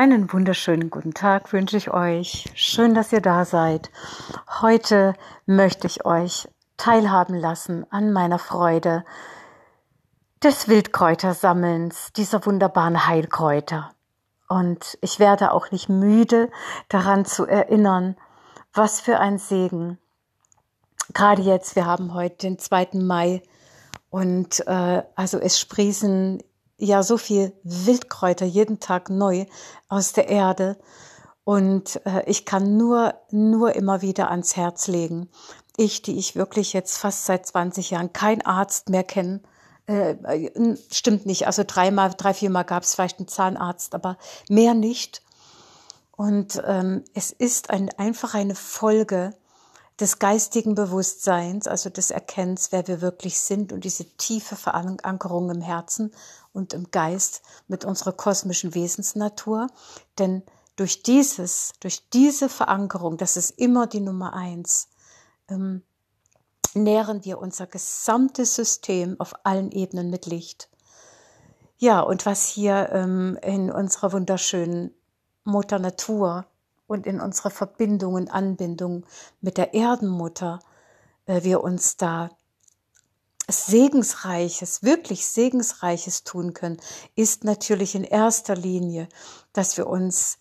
Einen wunderschönen guten Tag wünsche ich euch. Schön, dass ihr da seid. Heute möchte ich euch teilhaben lassen an meiner Freude des Wildkräutersammelns, dieser wunderbaren Heilkräuter. Und ich werde auch nicht müde daran zu erinnern, was für ein Segen. Gerade jetzt, wir haben heute den 2. Mai und äh, also es sprießen ja so viel Wildkräuter jeden Tag neu aus der Erde. Und äh, ich kann nur, nur immer wieder ans Herz legen. Ich, die ich wirklich jetzt fast seit 20 Jahren kein Arzt mehr kenne, äh, äh, stimmt nicht. Also dreimal, drei, viermal gab es vielleicht einen Zahnarzt, aber mehr nicht. Und ähm, es ist ein, einfach eine Folge des geistigen Bewusstseins, also des Erkennens, wer wir wirklich sind und diese tiefe Verankerung im Herzen und im Geist mit unserer kosmischen Wesensnatur. Denn durch dieses, durch diese Verankerung, das ist immer die Nummer eins, ähm, nähren wir unser gesamtes System auf allen Ebenen mit Licht. Ja, und was hier ähm, in unserer wunderschönen Mutter Natur und in unserer Verbindung und Anbindung mit der Erdenmutter äh, wir uns da Segensreiches, wirklich Segensreiches tun können, ist natürlich in erster Linie, dass wir uns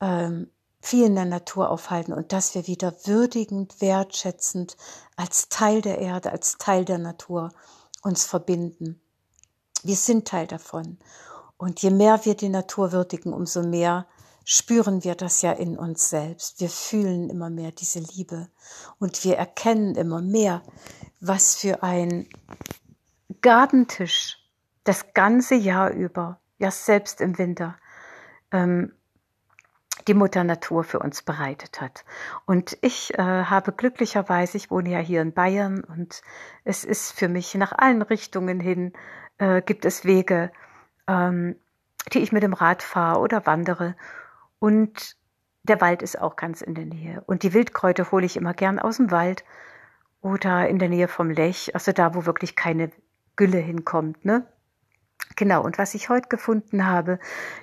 ähm, viel in der Natur aufhalten und dass wir wieder würdigend, wertschätzend als Teil der Erde, als Teil der Natur uns verbinden. Wir sind Teil davon. Und je mehr wir die Natur würdigen, umso mehr spüren wir das ja in uns selbst. Wir fühlen immer mehr diese Liebe und wir erkennen immer mehr, was für ein Gabentisch das ganze Jahr über, ja selbst im Winter, ähm, die Mutter Natur für uns bereitet hat. Und ich äh, habe glücklicherweise, ich wohne ja hier in Bayern und es ist für mich nach allen Richtungen hin, äh, gibt es Wege, ähm, die ich mit dem Rad fahre oder wandere und der Wald ist auch ganz in der Nähe. Und die Wildkräuter hole ich immer gern aus dem Wald oder in der Nähe vom Lech, also da, wo wirklich keine Gülle hinkommt, ne? Genau, und was ich heute gefunden habe,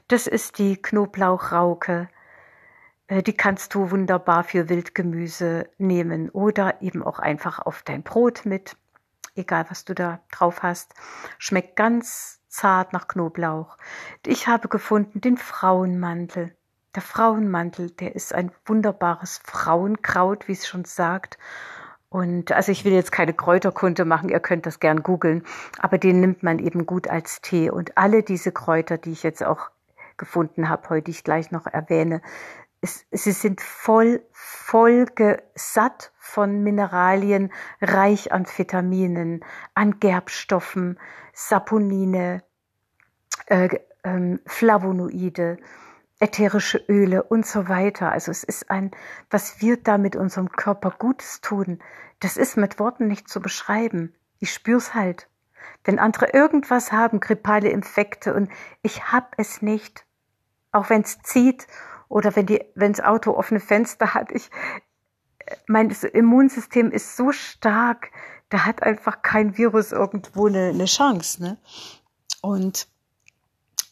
das ist die Knoblauchrauke. Äh, die kannst du wunderbar für Wildgemüse nehmen oder eben auch einfach auf dein Brot mit, egal was du da drauf hast. Schmeckt ganz zart nach Knoblauch. Ich habe gefunden den Frauenmantel. Der Frauenmantel, der ist ein wunderbares Frauenkraut, wie es schon sagt. Und also ich will jetzt keine Kräuterkunde machen, ihr könnt das gern googeln, aber den nimmt man eben gut als Tee. Und alle diese Kräuter, die ich jetzt auch gefunden habe, heute ich gleich noch erwähne, es, sie sind voll, voll satt von Mineralien, reich an Vitaminen, an Gerbstoffen, Saponine, äh, äh, Flavonoide, ätherische Öle und so weiter. Also es ist ein, was wir da mit unserem Körper Gutes tun, das ist mit Worten nicht zu beschreiben. Ich spür's halt. Wenn andere irgendwas haben, grippale Infekte und ich hab es nicht, auch wenn's zieht oder wenn die, wenn's Auto offene Fenster hat, ich, mein Immunsystem ist so stark, da hat einfach kein Virus irgendwo eine, eine Chance, ne? Und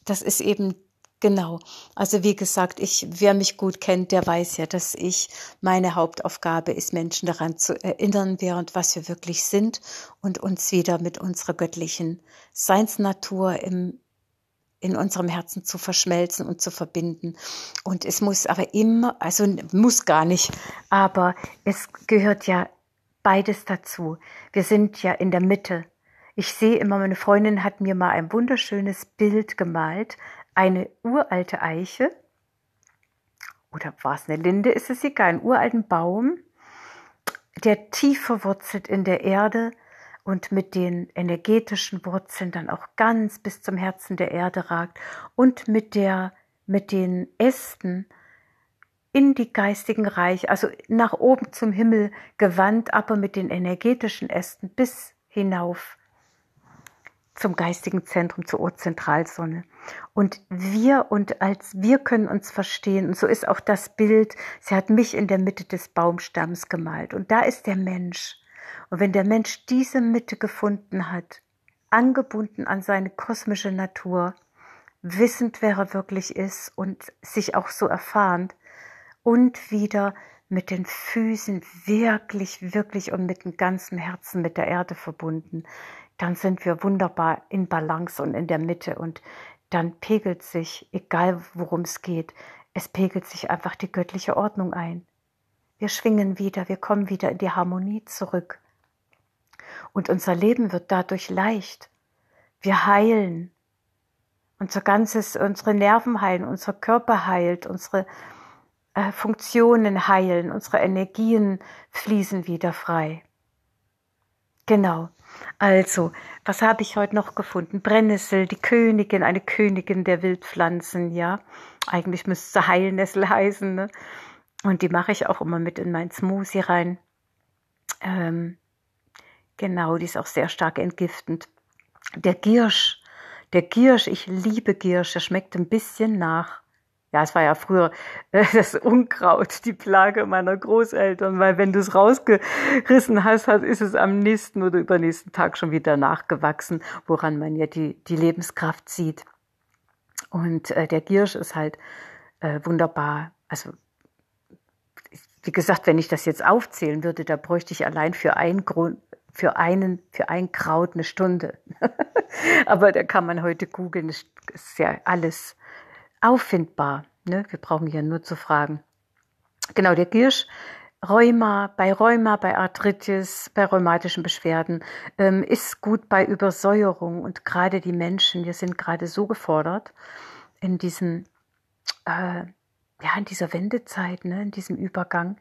das ist eben Genau. Also wie gesagt, ich, wer mich gut kennt, der weiß ja, dass ich meine Hauptaufgabe ist, Menschen daran zu erinnern, wer und was wir wirklich sind und uns wieder mit unserer göttlichen Seinsnatur im in unserem Herzen zu verschmelzen und zu verbinden. Und es muss aber immer, also muss gar nicht, aber es gehört ja beides dazu. Wir sind ja in der Mitte. Ich sehe immer, meine Freundin hat mir mal ein wunderschönes Bild gemalt, eine uralte Eiche oder war es eine Linde, ist es egal, einen uralten Baum, der tief verwurzelt in der Erde und mit den energetischen Wurzeln dann auch ganz bis zum Herzen der Erde ragt und mit der mit den Ästen in die geistigen Reich, also nach oben zum Himmel gewandt, aber mit den energetischen Ästen bis hinauf zum geistigen Zentrum, zur Urzentralsonne. Und wir und als wir können uns verstehen, und so ist auch das Bild, sie hat mich in der Mitte des Baumstamms gemalt. Und da ist der Mensch. Und wenn der Mensch diese Mitte gefunden hat, angebunden an seine kosmische Natur, wissend, wer er wirklich ist und sich auch so erfahren und wieder mit den Füßen wirklich, wirklich und mit dem ganzen Herzen mit der Erde verbunden, dann sind wir wunderbar in Balance und in der Mitte und dann pegelt sich, egal worum es geht, es pegelt sich einfach die göttliche Ordnung ein. Wir schwingen wieder, wir kommen wieder in die Harmonie zurück. Und unser Leben wird dadurch leicht. Wir heilen. Unser ganzes, unsere Nerven heilen, unser Körper heilt, unsere äh, Funktionen heilen, unsere Energien fließen wieder frei. Genau. Also, was habe ich heute noch gefunden? Brennnessel, die Königin, eine Königin der Wildpflanzen, ja. Eigentlich müsste sie Heilnessel heißen, ne? Und die mache ich auch immer mit in mein Smoothie rein. Ähm, genau, die ist auch sehr stark entgiftend. Der Giersch, der Giersch, ich liebe Giersch, der schmeckt ein bisschen nach ja, es war ja früher äh, das Unkraut, die Plage meiner Großeltern, weil wenn du es rausgerissen hast, ist es am nächsten oder übernächsten Tag schon wieder nachgewachsen, woran man ja die, die Lebenskraft sieht. Und äh, der Giersch ist halt äh, wunderbar. Also, wie gesagt, wenn ich das jetzt aufzählen würde, da bräuchte ich allein für ein Grund, für einen, für ein Kraut eine Stunde. Aber da kann man heute googeln, ist ja alles auffindbar. Ne? Wir brauchen hier nur zu fragen. Genau, der Giersch, Rheuma, bei Rheuma, bei Arthritis, bei rheumatischen Beschwerden, ähm, ist gut bei Übersäuerung. Und gerade die Menschen, wir sind gerade so gefordert in diesem, äh, ja, in dieser Wendezeit, ne, in diesem Übergang.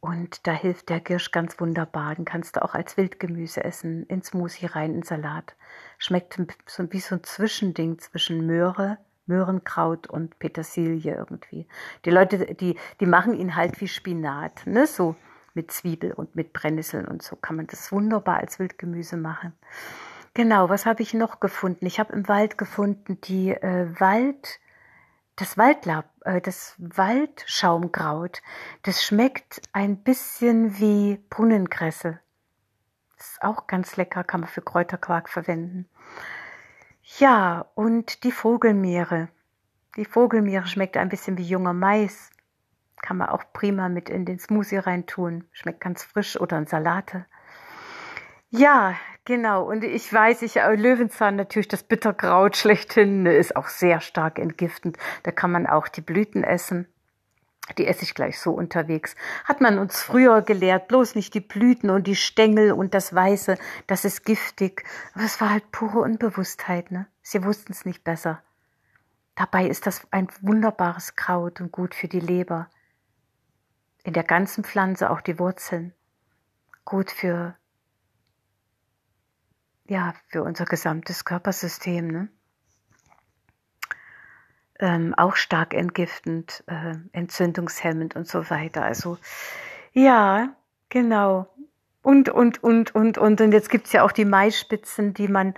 Und da hilft der Girsch ganz wunderbar. Den kannst du auch als Wildgemüse essen, ins Smoothie rein, in Salat. Schmeckt so wie so ein Zwischending zwischen Möhre, Möhrenkraut und Petersilie irgendwie. Die Leute, die, die machen ihn halt wie Spinat, ne, so mit Zwiebel und mit Brennnesseln und so kann man das wunderbar als Wildgemüse machen. Genau, was habe ich noch gefunden? Ich habe im Wald gefunden die äh, Wald, das Waldlab, äh, das Waldschaumkraut. Das schmeckt ein bisschen wie Brunnenkresse. ist auch ganz lecker, kann man für Kräuterquark verwenden. Ja, und die Vogelmeere. Die Vogelmeere schmeckt ein bisschen wie junger Mais. Kann man auch prima mit in den Smoothie reintun. Schmeckt ganz frisch oder in Salate. Ja, genau. Und ich weiß, ich äh, Löwenzahn natürlich das Bitterkraut schlechthin ist auch sehr stark entgiftend. Da kann man auch die Blüten essen. Die esse ich gleich so unterwegs. Hat man uns früher gelehrt, bloß nicht die Blüten und die Stängel und das Weiße, das ist giftig. Aber es war halt pure Unbewusstheit, ne? Sie wussten es nicht besser. Dabei ist das ein wunderbares Kraut und gut für die Leber. In der ganzen Pflanze auch die Wurzeln. Gut für, ja, für unser gesamtes Körpersystem, ne? Ähm, auch stark entgiftend, äh, entzündungshemmend und so weiter. Also ja, genau. Und, und, und, und, und, und jetzt gibt's ja auch die Maispitzen, die man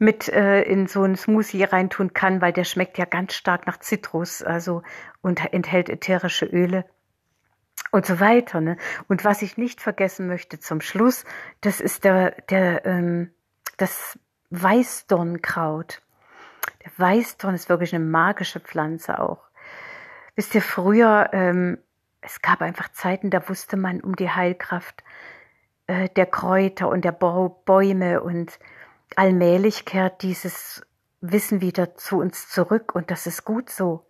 mit äh, in so ein Smoothie reintun kann, weil der schmeckt ja ganz stark nach Zitrus, also und enthält ätherische Öle und so weiter. Ne? Und was ich nicht vergessen möchte zum Schluss, das ist der, der, ähm, das Weißdornkraut. Weißdorn ist wirklich eine magische Pflanze auch. Wisst ihr, früher, ähm, es gab einfach Zeiten, da wusste man um die Heilkraft äh, der Kräuter und der Bäume und allmählich kehrt dieses Wissen wieder zu uns zurück und das ist gut so.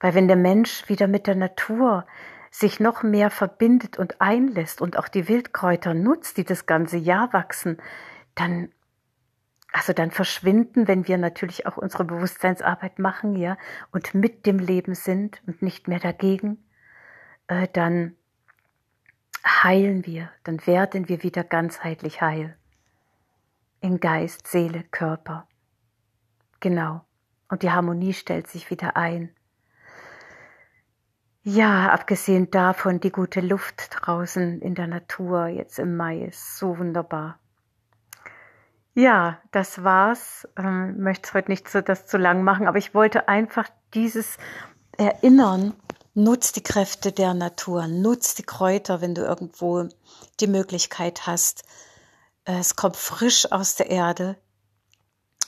Weil wenn der Mensch wieder mit der Natur sich noch mehr verbindet und einlässt und auch die Wildkräuter nutzt, die das ganze Jahr wachsen, dann also dann verschwinden, wenn wir natürlich auch unsere Bewusstseinsarbeit machen, ja, und mit dem Leben sind und nicht mehr dagegen, äh, dann heilen wir, dann werden wir wieder ganzheitlich heil. In Geist, Seele, Körper. Genau. Und die Harmonie stellt sich wieder ein. Ja, abgesehen davon, die gute Luft draußen in der Natur jetzt im Mai ist so wunderbar. Ja, das war's. Ähm, möchte heute nicht so das zu lang machen, aber ich wollte einfach dieses Erinnern, nutz die Kräfte der Natur, nutz die Kräuter, wenn du irgendwo die Möglichkeit hast. Es kommt frisch aus der Erde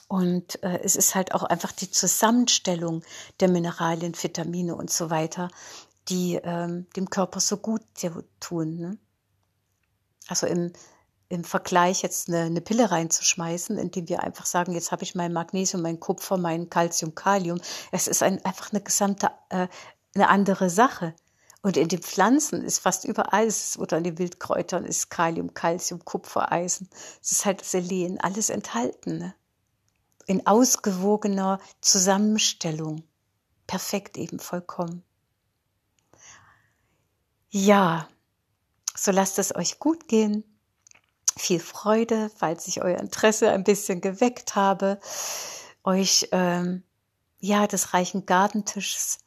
Und äh, es ist halt auch einfach die Zusammenstellung der Mineralien, Vitamine und so weiter, die ähm, dem Körper so gut tun. Ne? Also im, im Vergleich jetzt eine, eine Pille reinzuschmeißen, indem wir einfach sagen, jetzt habe ich mein Magnesium, mein Kupfer, mein Calcium, Kalium. Es ist ein, einfach eine gesamte, äh, eine andere Sache. Und in den Pflanzen ist fast überall, oder in den Wildkräutern ist Kalium, Calcium, Kupfer, Eisen. Es ist halt Selen, alles enthalten. Ne? In ausgewogener Zusammenstellung. Perfekt eben, vollkommen. Ja, so lasst es euch gut gehen viel Freude, falls ich euer Interesse ein bisschen geweckt habe, euch ähm, ja des reichen Gartentisches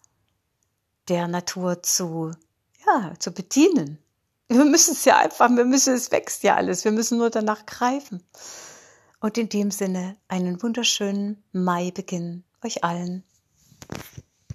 der Natur zu ja zu bedienen. Wir müssen es ja einfach, wir müssen es wächst ja alles, wir müssen nur danach greifen. Und in dem Sinne einen wunderschönen Maibeginn euch allen.